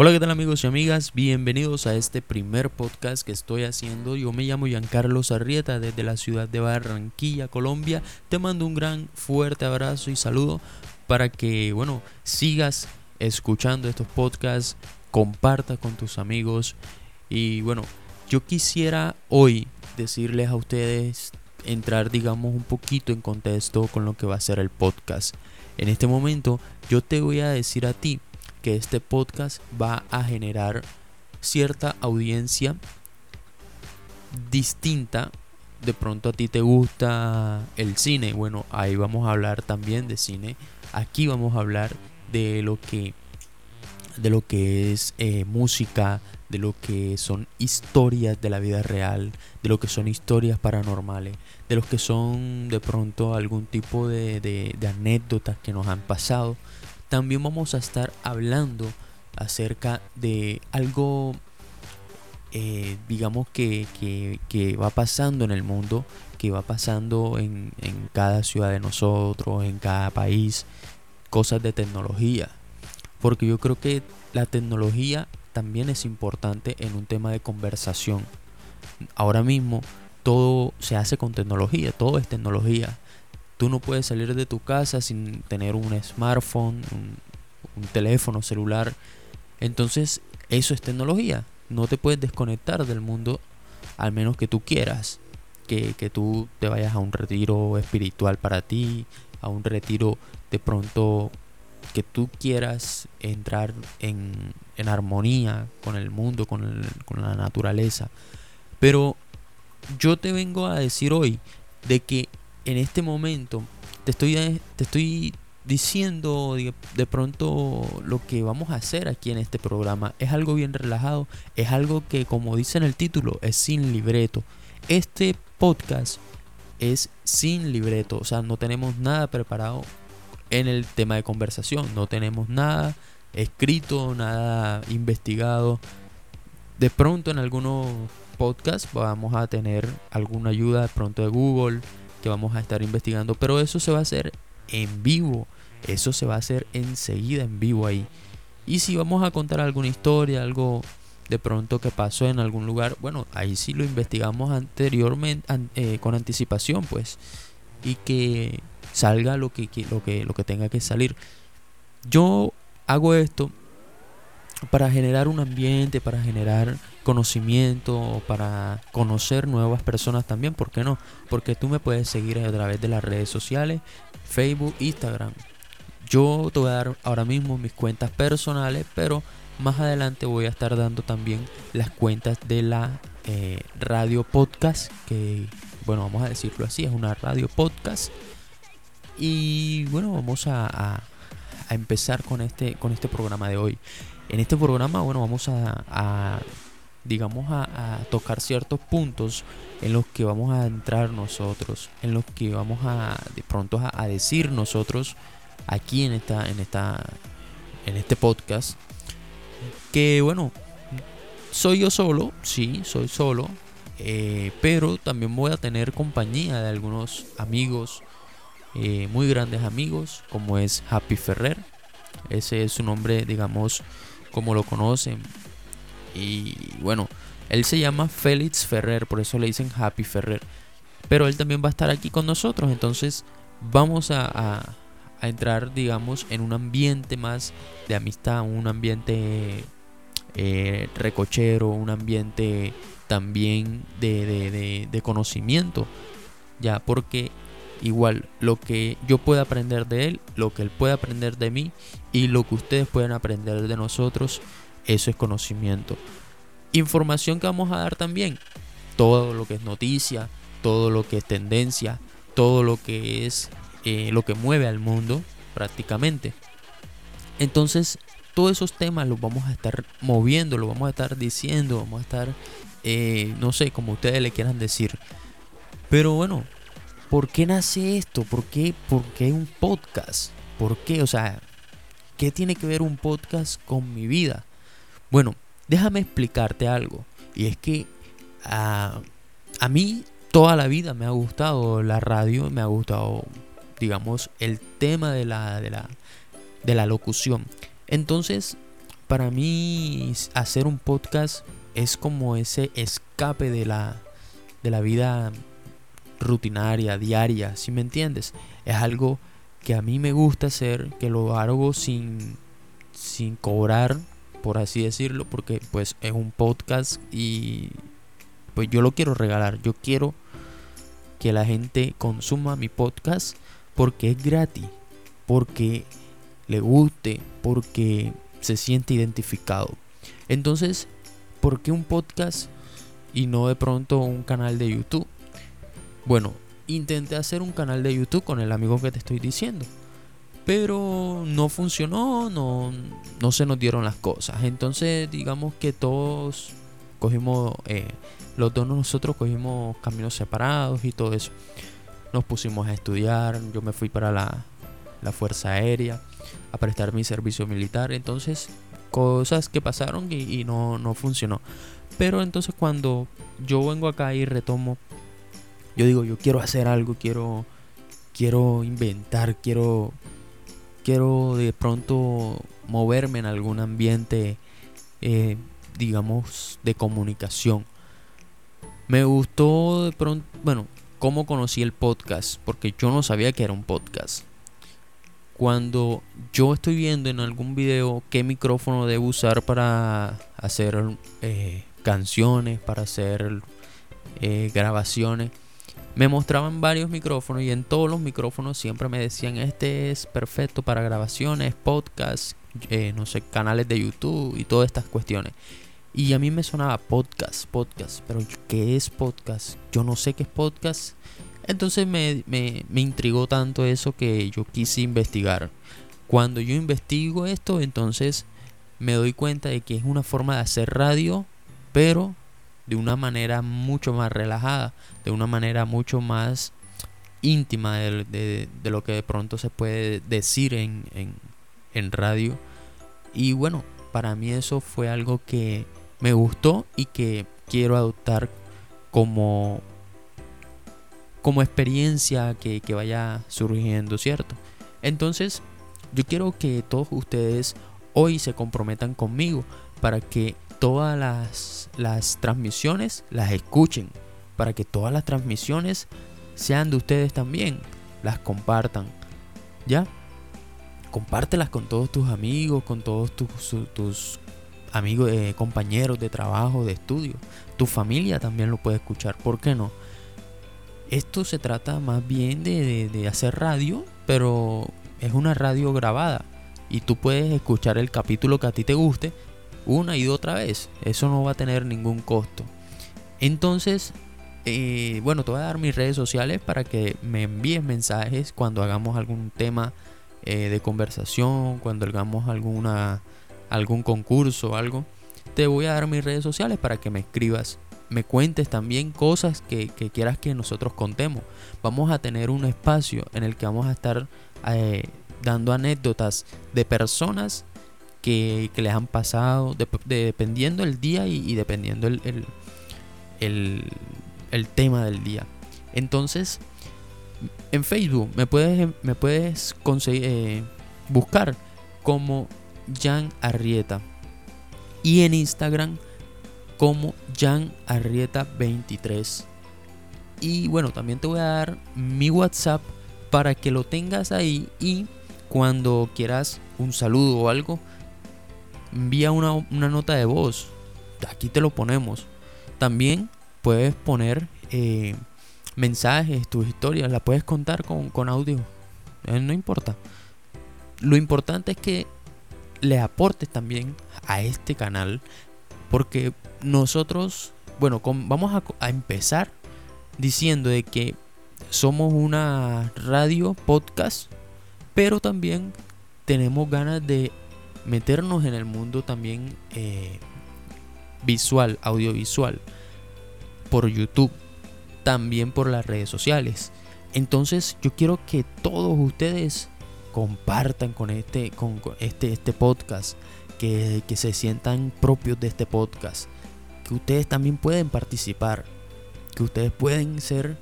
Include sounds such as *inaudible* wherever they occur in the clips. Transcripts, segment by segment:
Hola, ¿qué tal amigos y amigas? Bienvenidos a este primer podcast que estoy haciendo. Yo me llamo Giancarlo Arrieta desde la ciudad de Barranquilla, Colombia. Te mando un gran fuerte abrazo y saludo para que, bueno, sigas escuchando estos podcasts, compartas con tus amigos y bueno, yo quisiera hoy decirles a ustedes entrar digamos un poquito en contexto con lo que va a ser el podcast. En este momento yo te voy a decir a ti que este podcast va a generar cierta audiencia distinta. De pronto a ti te gusta el cine. Bueno, ahí vamos a hablar también de cine. Aquí vamos a hablar de lo que de lo que es eh, música, de lo que son historias de la vida real, de lo que son historias paranormales, de lo que son de pronto algún tipo de anécdotas que nos han pasado también vamos a estar hablando acerca de algo, eh, digamos, que, va pasando en el mundo, que va pasando en, en cada ciudad de nosotros, en cada país, cosas de tecnología. Porque yo creo que la tecnología también es importante en un tema de conversación. Ahora mismo todo se hace con tecnología, todo es tecnología. Tú no puedes salir de tu casa sin tener un smartphone, un, teléfono celular. Entonces, eso es tecnología. No te puedes desconectar del mundo al menos que tú quieras. Que, que, tú te vayas a un retiro espiritual para ti, a un retiro de pronto que tú quieras entrar en, en armonía con el mundo, con, con la naturaleza. Pero yo te vengo a decir hoy de que en este momento te estoy, te estoy diciendo de, pronto lo que vamos a hacer aquí en este programa. Es algo bien relajado, es algo que como dice en el título, es sin libreto. Este podcast es sin libreto, o sea, no tenemos nada preparado en el tema de conversación, no tenemos nada escrito, nada investigado. De pronto en algunos podcasts vamos a tener alguna ayuda de pronto de Google, que vamos a estar investigando, pero eso se va a hacer en vivo, eso se va a hacer enseguida en vivo ahí. Y si vamos a contar alguna historia, algo de pronto que pasó en algún lugar, bueno, ahí sí lo investigamos anteriormente, eh, con anticipación, pues, y que salga lo que, lo, que, lo que tenga que salir. Yo hago esto para generar un ambiente, para generar conocimiento, para conocer nuevas personas también, ¿por qué no? Porque tú me puedes seguir a través de las redes sociales, Facebook, Instagram. Yo te voy a dar ahora mismo mis cuentas personales, pero más adelante voy a estar dando también las cuentas de la eh, radio podcast, que bueno, vamos a decirlo así, es una radio podcast. Y bueno, vamos a, a, a empezar con este, con este programa de hoy. En este programa, bueno, vamos a, digamos, a, tocar ciertos puntos en los que vamos a entrar nosotros, en los que vamos a, de pronto, a, decir nosotros aquí en esta, en esta, en este podcast, que bueno, soy yo solo, sí, soy solo, eh, pero también voy a tener compañía de algunos amigos, eh, muy grandes amigos, como es Happy Ferrer. Ese es su nombre, digamos, como lo conocen. Y bueno, él se llama Félix Ferrer, por eso le dicen Happy Ferrer. Pero él también va a estar aquí con nosotros, entonces vamos a, entrar, digamos, en un ambiente más de amistad, un ambiente eh, recochero, un ambiente también de, de conocimiento. Ya, porque igual lo que yo pueda aprender de él, lo que él puede aprender de mí y lo que ustedes pueden aprender de nosotros, eso es conocimiento. Información que vamos a dar también, todo lo que es noticia, todo lo que es tendencia, todo lo que es eh, lo que mueve al mundo prácticamente. Entonces, todos esos temas los vamos a estar moviendo, los vamos a estar diciendo, vamos a estar, eh, no sé, como ustedes le quieran decir. Pero bueno, ¿por qué nace esto? ¿Por qué, ¿Por qué un podcast? ¿Por qué? O sea, ¿qué tiene que ver un podcast con mi vida? Bueno, déjame explicarte algo. Y es que a, a mí toda la vida me ha gustado la radio, me ha gustado, digamos, el tema de la, de la, de la locución. Entonces, para mí hacer un podcast es como ese escape de la, de la vida rutinaria, diaria, si me entiendes? Es algo que a mí me gusta hacer, que lo hago sin, sin cobrar, por así decirlo, porque pues es un podcast y pues yo lo quiero regalar, yo quiero que la gente consuma mi podcast porque es gratis, porque le guste, porque se siente identificado. Entonces, ¿por qué un podcast y no de pronto un canal de YouTube? Bueno, intenté hacer un canal de YouTube con el amigo que te estoy diciendo. Pero no funcionó, no, no se nos dieron las cosas. Entonces, digamos que todos cogimos, eh, los dos nosotros cogimos caminos separados y todo eso. Nos pusimos a estudiar, yo me fui para la, la Fuerza Aérea a prestar mi servicio militar. Entonces, cosas que pasaron y, no, no funcionó. Pero entonces cuando yo vengo acá y retomo, yo digo, yo quiero hacer algo, quiero, quiero inventar, quiero, quiero de pronto moverme en algún ambiente, eh, digamos, de comunicación. Me gustó de pronto, bueno, cómo conocí el podcast, porque yo no sabía que era un podcast cuando yo estoy viendo en algún video qué micrófono debo usar para hacer eh, canciones, para hacer eh, grabaciones, me mostraban varios micrófonos y en todos los micrófonos siempre me decían este es perfecto para grabaciones, podcasts, eh, no sé, canales de YouTube y todas estas cuestiones. Y a mí me sonaba podcast, podcast, pero ¿qué es podcast? Yo no sé qué es podcast entonces me, me, intrigó tanto eso que yo quise investigar. Cuando yo investigo esto, entonces me doy cuenta de que es una forma de hacer radio, pero de una manera mucho más relajada, de una manera mucho más íntima de, lo que de pronto se puede decir en, en radio. Y bueno, para mí eso fue algo que me gustó y que quiero adoptar como como experiencia que, vaya surgiendo, ¿cierto? Entonces, yo quiero que todos ustedes hoy se comprometan conmigo para que todas las, las transmisiones las escuchen, para que todas las transmisiones sean de ustedes también, las compartan, ¿ya? Compártelas con todos tus amigos, con todos tus, tus amigos, eh, compañeros de trabajo, de estudio. Tu familia también lo puede escuchar, ¿por qué no? Esto se trata más bien de, hacer radio, pero es una radio grabada. Y tú puedes escuchar el capítulo que a ti te guste una y otra vez. Eso no va a tener ningún costo. Entonces, eh, bueno, te voy a dar mis redes sociales para que me envíes mensajes cuando hagamos algún tema eh, de conversación, cuando hagamos alguna, algún concurso o algo. Te voy a dar mis redes sociales para que me escribas me cuentes también cosas que, quieras que nosotros contemos. Vamos a tener un espacio en el que vamos a estar eh, dando anécdotas de personas que, les han pasado, dependiendo el día y, dependiendo el, el, tema del día. Entonces, en Facebook me puedes, me puedes conseguir, eh, buscar como Jan Arrieta. Y en Instagram como Jan Arrieta 23. Y bueno, también te voy a dar mi WhatsApp para que lo tengas ahí y cuando quieras un saludo o algo, envía una, nota de voz. Aquí te lo ponemos. También puedes poner eh, mensajes, tus historias, la puedes contar con, audio. Eh, no importa. Lo importante es que le aportes también a este canal porque nosotros, bueno, vamos a, empezar diciendo de que somos una radio podcast, pero también tenemos ganas de meternos en el mundo también eh, visual, audiovisual, por YouTube, también por las redes sociales. Entonces yo quiero que todos ustedes compartan con este, con este, este podcast, que, que se sientan propios de este podcast que ustedes también pueden participar, que ustedes pueden ser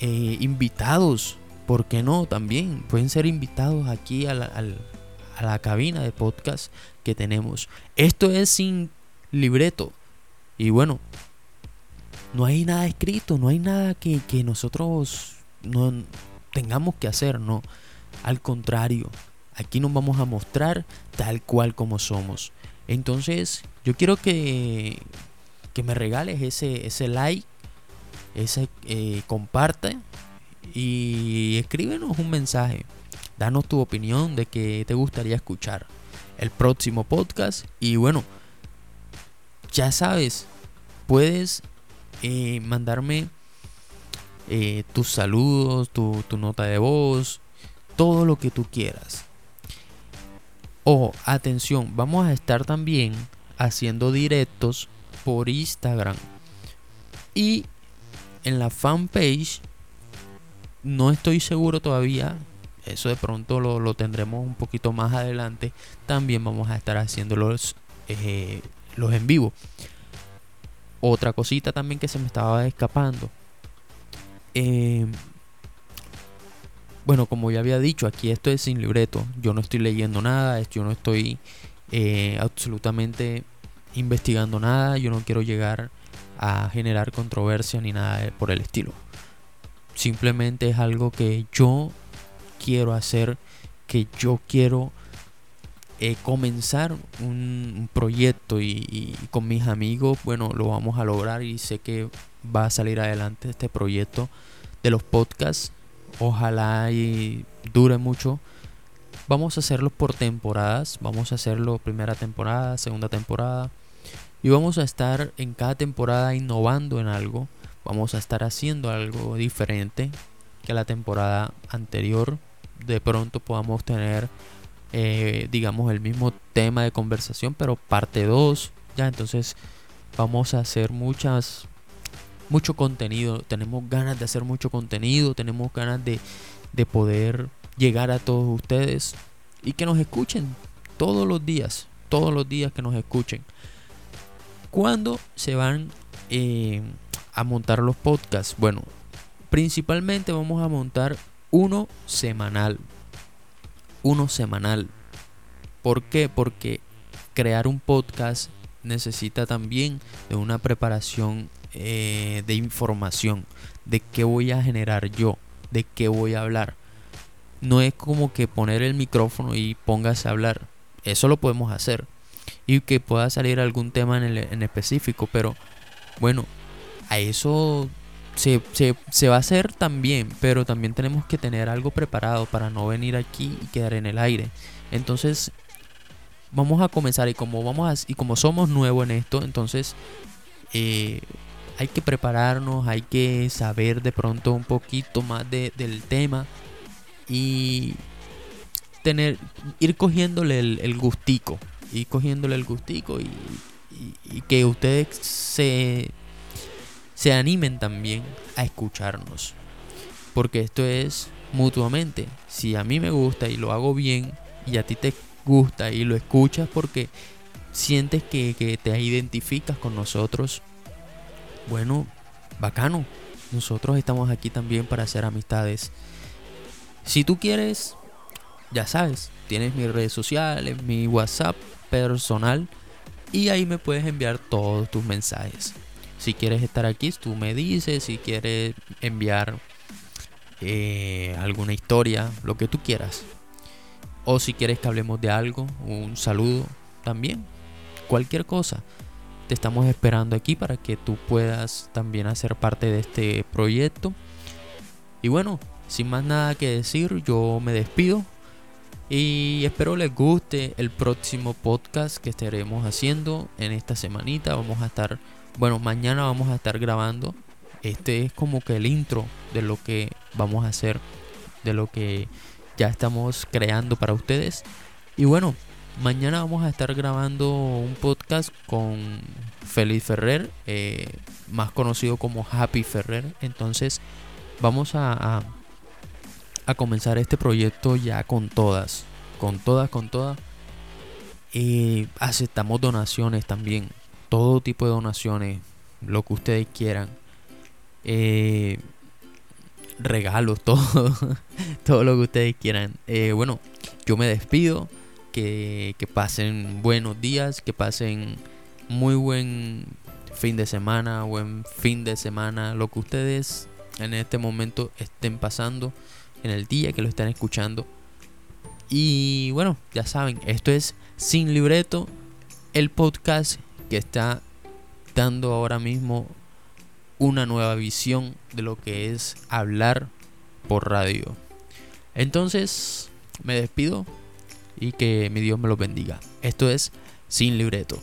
eh, invitados, ¿por qué no? También pueden ser invitados aquí al, a la cabina de podcast que tenemos. Esto es sin libreto. Y bueno, no hay nada escrito, no hay nada que, que nosotros no tengamos que hacer, no. Al contrario, aquí nos vamos a mostrar tal cual como somos. Entonces, yo quiero que, que me regales ese, ese like, ese eh, comparte y escríbenos un mensaje. Danos tu opinión de que te gustaría escuchar el próximo podcast. Y bueno, ya sabes, puedes eh, mandarme eh, tus saludos, tu, tu nota de voz, todo lo que tú quieras. Ojo, atención, vamos a estar también haciendo directos por Instagram. Y en la fanpage, no estoy seguro todavía, eso de pronto lo, tendremos un poquito más adelante. También vamos a estar haciendo los, eh, los en vivo. Otra cosita también que se me estaba escapando. Eh, bueno, como ya había dicho, aquí esto es sin libreto. Yo no estoy leyendo nada, yo no estoy eh, absolutamente investigando nada, yo no quiero llegar a generar controversia ni nada por el estilo. Simplemente es algo que yo quiero hacer, que yo quiero eh, comenzar un, proyecto y, con mis amigos, bueno, lo vamos a lograr y sé que va a salir adelante este proyecto de los podcasts Ojalá y dure mucho. Vamos a hacerlo por temporadas. Vamos a hacerlo primera temporada, segunda temporada. Y vamos a estar en cada temporada innovando en algo. Vamos a estar haciendo algo diferente que la temporada anterior. De pronto podamos tener, eh, digamos, el mismo tema de conversación, pero parte 2. Ya, entonces vamos a hacer muchas mucho contenido, tenemos ganas de hacer mucho contenido, tenemos ganas de, de poder llegar a todos ustedes y que nos escuchen todos los días, todos los días que nos escuchen. ¿Cuándo se van eh, a montar los podcasts? Bueno, principalmente vamos a montar uno semanal. Uno semanal. ¿Por qué? Porque crear un podcast necesita también de una preparación eh, de información, de qué voy a generar yo, de qué voy a hablar. No es como que poner el micrófono y póngase a hablar. Eso lo podemos hacer. Y que pueda salir algún tema en, en específico. Pero bueno, a eso se, se, se, va a hacer también. Pero también tenemos que tener algo preparado para no venir aquí y quedar en el aire. Entonces vamos a comenzar y como vamos y como somos nuevos en esto, entonces eh, hay que prepararnos, hay que saber de pronto un poquito más del tema y tener, ir cogiéndole el, gustico, ir cogiéndole el gustico y, que ustedes se, se animen también a escucharnos. Porque esto es mutuamente. Si a mí me gusta y lo hago bien y a ti te gusta y lo escuchas porque sientes que, que te identificas con nosotros, bueno, bacano. Nosotros estamos aquí también para hacer amistades. Si tú quieres, ya sabes, tienes mis redes sociales, mi WhatsApp personal y ahí me puedes enviar todos tus mensajes. Si quieres estar aquí, tú me dices, si quieres enviar eh, alguna historia, lo que tú quieras. O si quieres que hablemos de algo, un saludo también, cualquier cosa te estamos esperando aquí para que tú puedas también hacer parte de este proyecto. Y bueno, sin más nada que decir, yo me despido. Y espero les guste el próximo podcast que estaremos haciendo en esta semanita. Vamos a estar, bueno, mañana vamos a estar grabando. Este es como que el intro de lo que vamos a hacer, de lo que ya estamos creando para ustedes. Y bueno, Mañana vamos a estar grabando un podcast con Félix Ferrer, eh, más conocido como Happy Ferrer. Entonces vamos a, a, comenzar este proyecto ya con todas, con todas, con todas. Eh, aceptamos donaciones también, todo tipo de donaciones, lo que ustedes quieran. Eh, regalos, *laughs* todo, todo lo que ustedes quieran. bueno, yo me despido. que, que pasen buenos días, que pasen muy buen fin de semana, buen fin de semana, lo que ustedes en este momento estén pasando, en el día que lo están escuchando. Y bueno, ya saben, esto es Sin Libreto, el podcast está dando ahora mismo una nueva visión de lo que es hablar por radio. Entonces, me despido y que mi Dios me lo bendiga. Esto es Sin Libreto.